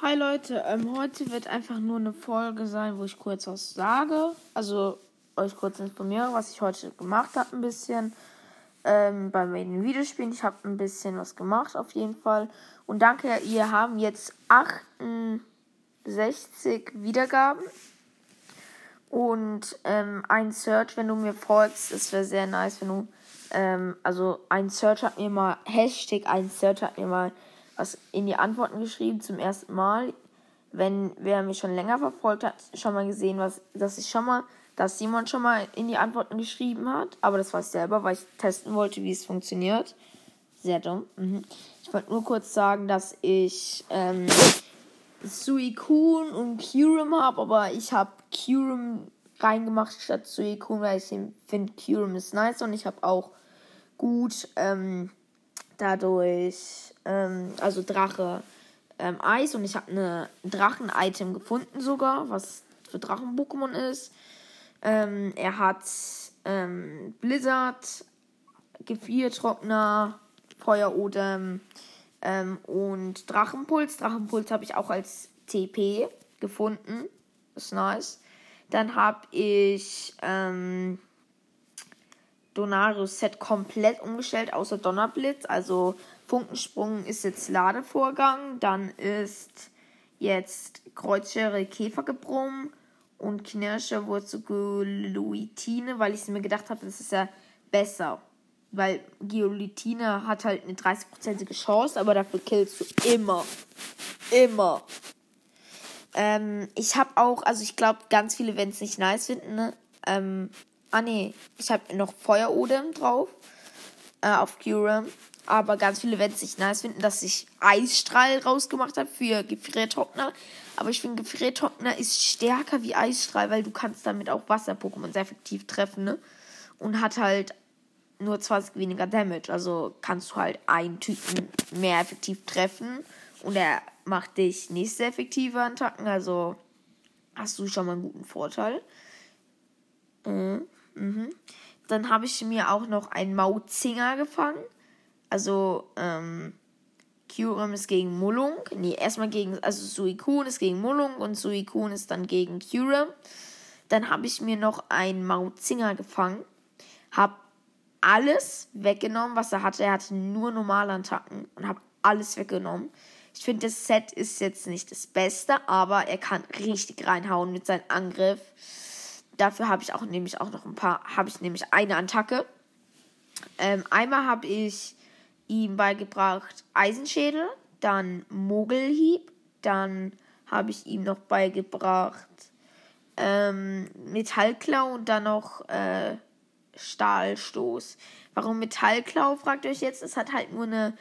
Hi Leute, ähm, heute wird einfach nur eine Folge sein, wo ich kurz was sage. Also euch kurz informiere, was ich heute gemacht habe, ein bisschen. Ähm, bei meinen Videospielen. Ich habe ein bisschen was gemacht, auf jeden Fall. Und danke, ihr haben jetzt 68 Wiedergaben. Und ähm, ein Search, wenn du mir folgst, es wäre sehr nice, wenn du. Ähm, also ein Search hat mir mal, Hashtag ein Search hat mir mal was in die Antworten geschrieben zum ersten Mal. Wenn wer mich schon länger verfolgt hat, schon mal gesehen, was, dass ich schon mal, dass Simon schon mal in die Antworten geschrieben hat. Aber das war ich selber, weil ich testen wollte, wie es funktioniert. Sehr dumm. Mhm. Ich wollte nur kurz sagen, dass ich ähm, Suicune und Kyurem habe, aber ich habe Kyurem reingemacht statt Suicune, weil ich finde, Kyurem ist nice und ich habe auch gut ähm, dadurch, ähm, also Drache ähm, Eis und ich habe eine Drachen-Item gefunden sogar, was für Drachen-Pokémon ist. Ähm, er hat ähm, Blizzard, Gefriertrockner, Feuerodem ähm, und Drachenpuls. Drachenpuls habe ich auch als TP gefunden. ist nice. Dann habe ich ähm, Donarius Set komplett umgestellt, außer Donnerblitz. Also Funkensprung ist jetzt Ladevorgang. Dann ist jetzt Kreuzschere Käfergebrumm und Knirsche Wurzelgeluitine, weil ich mir gedacht habe, das ist ja besser. Weil Geolitine hat halt eine 30%ige Chance, aber dafür killst du immer. Immer. Ähm, ich habe auch, also ich glaube, ganz viele werden es nicht nice finden, ne? Ähm, Ah nee, ich habe noch Feuerodem drauf. Äh, auf Cura. Aber ganz viele werden es nicht nice finden, dass ich Eisstrahl rausgemacht habe für Gefriertrockner. Aber ich finde, Gefriertrockner ist stärker wie Eisstrahl, weil du kannst damit auch Wasser-Pokémon sehr effektiv treffen, ne? Und hat halt nur 20 weniger Damage. Also kannst du halt einen Typen mehr effektiv treffen. Und er macht dich nicht sehr effektive Attacken. Also hast du schon mal einen guten Vorteil. Mhm. Mhm. Dann habe ich mir auch noch einen Mauzinger gefangen. Also, ähm, Kyurem ist gegen Mullung. Nee, erstmal gegen, also Suikun ist gegen Mullung und Suikun ist dann gegen Kyurem. Dann habe ich mir noch einen Mauzinger gefangen. Hab alles weggenommen, was er hatte. Er hatte nur normale Attacken und habe alles weggenommen. Ich finde, das Set ist jetzt nicht das Beste, aber er kann richtig reinhauen mit seinem Angriff. Dafür habe ich auch nämlich auch noch ein paar, habe ich nämlich eine Attacke. Ähm, einmal habe ich ihm beigebracht Eisenschädel, dann Mogelhieb, dann habe ich ihm noch beigebracht ähm, Metallklau und dann noch äh, Stahlstoß. Warum Metallklau, fragt ihr euch jetzt? Es hat halt nur eine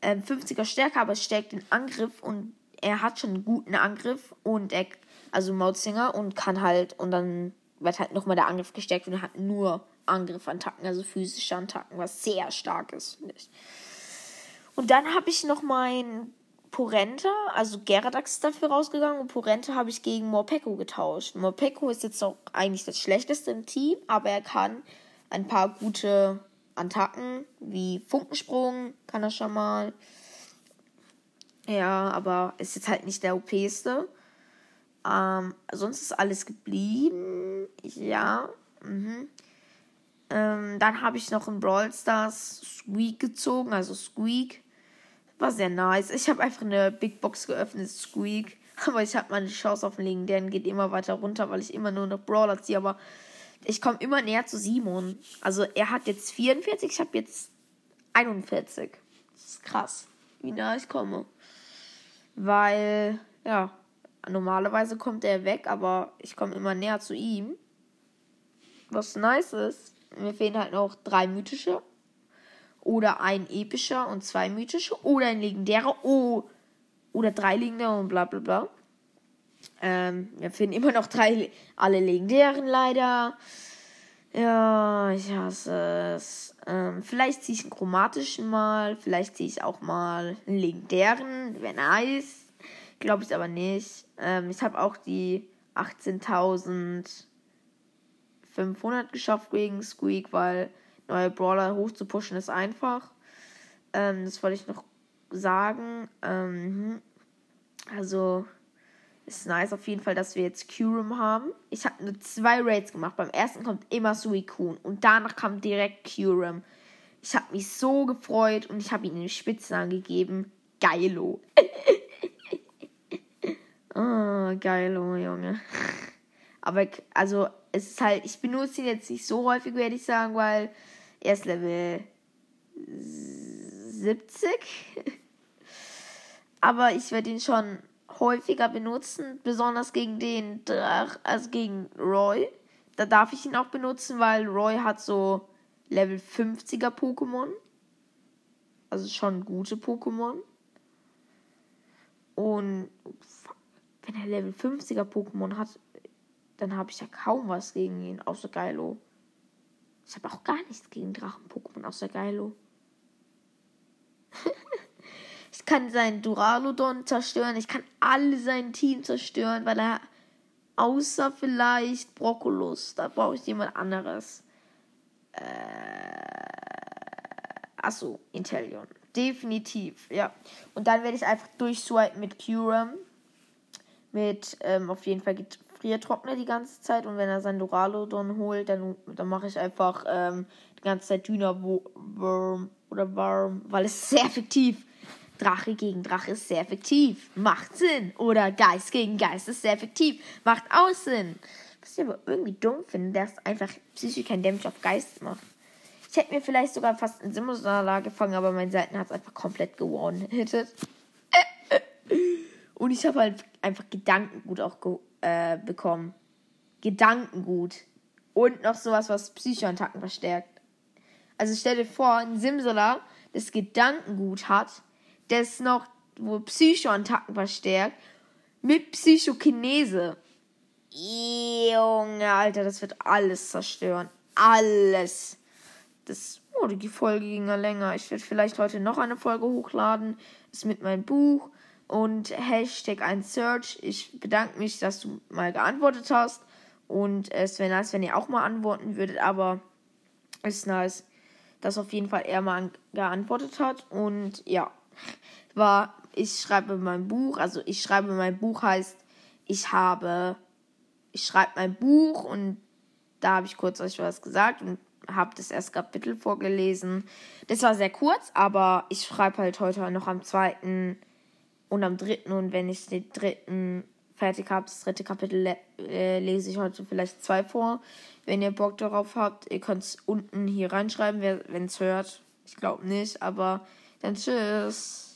äh, 50er Stärke, aber es stärkt den Angriff und er hat schon einen guten Angriff und er, also Mautzinger und kann halt, und dann wird halt nochmal der Angriff gestärkt und hat nur Angriffattacken, also physische Attacken, was sehr stark ist, finde ich. Und dann habe ich noch mein Porenta, also Geradax ist dafür rausgegangen und Porenta habe ich gegen Morpeko getauscht. Morpeko ist jetzt auch eigentlich das schlechteste im Team, aber er kann ein paar gute Attacken, wie Funkensprung kann er schon mal. Ja, aber ist jetzt halt nicht der OPste. Ähm, sonst ist alles geblieben. Ja. Mhm. Ähm, dann habe ich noch in Brawl Stars Squeak gezogen, also Squeak. War sehr nice. Ich habe einfach eine Big Box geöffnet, Squeak. Aber ich habe meine Chance auf den legendären geht immer weiter runter, weil ich immer nur noch Brawler ziehe. Aber ich komme immer näher zu Simon. Also er hat jetzt 44, ich habe jetzt 41. Das ist krass, wie nah ich komme. Weil, ja, Normalerweise kommt er weg, aber ich komme immer näher zu ihm. Was nice ist, mir fehlen halt noch drei mythische. Oder ein epischer und zwei mythische. Oder ein legendärer. Oh, oder drei legendäre und bla bla bla. Ähm, mir fehlen immer noch drei, alle legendären leider. Ja, ich hasse es. Ähm, vielleicht ziehe ich einen chromatischen mal. Vielleicht ziehe ich auch mal einen legendären. Wäre nice. Glaube ich aber nicht. Ähm, ich habe auch die 18.500 geschafft gegen Squeak, weil neue Brawler hoch zu pushen ist einfach. Ähm, das wollte ich noch sagen. Ähm, Also ist nice auf jeden Fall, dass wir jetzt Kyurem haben. Ich habe nur zwei Raids gemacht. Beim ersten kommt immer Suicune und danach kam direkt Kyurem. Ich habe mich so gefreut und ich habe ihm den Spitznamen gegeben. Geilo. oh, Geilo, Junge. Aber also es ist halt, ich benutze ihn jetzt nicht so häufig, werde ich sagen, weil er ist Level 70. Aber ich werde ihn schon häufiger benutzen, besonders gegen den Drach, also gegen Roy. Da darf ich ihn auch benutzen, weil Roy hat so Level 50er Pokémon. Also schon gute Pokémon. Und wenn er Level 50er Pokémon hat, dann habe ich ja kaum was gegen ihn, außer Geilo. Ich habe auch gar nichts gegen Drachen-Pokémon außer Geilo. ich kann seinen Duraludon zerstören. Ich kann alle sein Team zerstören, weil er. Außer vielleicht Brokkolus. Da brauche ich jemand anderes. Äh, achso, Intellion. Definitiv, ja. Und dann werde ich einfach durchswipen mit Curum. Mit, ähm, auf jeden Fall Gefriertrockner die ganze Zeit. Und wenn er sein Duraludon holt, dann, dann mache ich einfach ähm, die ganze Zeit Dynawurm oder Worm, weil es ist sehr effektiv. Drache gegen Drache ist sehr effektiv. Macht Sinn. Oder Geist gegen Geist ist sehr effektiv. Macht auch Sinn. Was ich aber irgendwie dumm finde, dass einfach psychisch kein Damage auf Geist macht. Ich hätte mir vielleicht sogar fast einen Simulator gefangen, aber mein Seiten hat es einfach komplett gewonnen. Und ich habe halt einfach Gedankengut auch ge äh, bekommen. Gedankengut. Und noch sowas, was Psychoattacken verstärkt. Also stell dir vor, ein Simsala, das Gedankengut hat, das noch wo Psychoattacken verstärkt, mit Psychokinese. Junge, Alter, das wird alles zerstören. Alles. Das, oh, die Folge ging ja länger. Ich werde vielleicht heute noch eine Folge hochladen. Das ist mit meinem Buch und Hashtag ein Search. Ich bedanke mich, dass du mal geantwortet hast. Und es wäre nice, wenn ihr auch mal antworten würdet, aber es ist nice, dass auf jeden Fall er mal geantwortet hat. Und ja, war, ich schreibe mein Buch, also ich schreibe mein Buch heißt, ich habe, ich schreibe mein Buch und da habe ich kurz euch was gesagt und habe das erste Kapitel vorgelesen. Das war sehr kurz, aber ich schreibe halt heute noch am zweiten und am dritten und wenn ich den dritten fertig habe, das dritte Kapitel le äh, lese ich heute vielleicht zwei vor. Wenn ihr Bock darauf habt, ihr könnt es unten hier reinschreiben, wenn es hört. Ich glaube nicht, aber dann tschüss.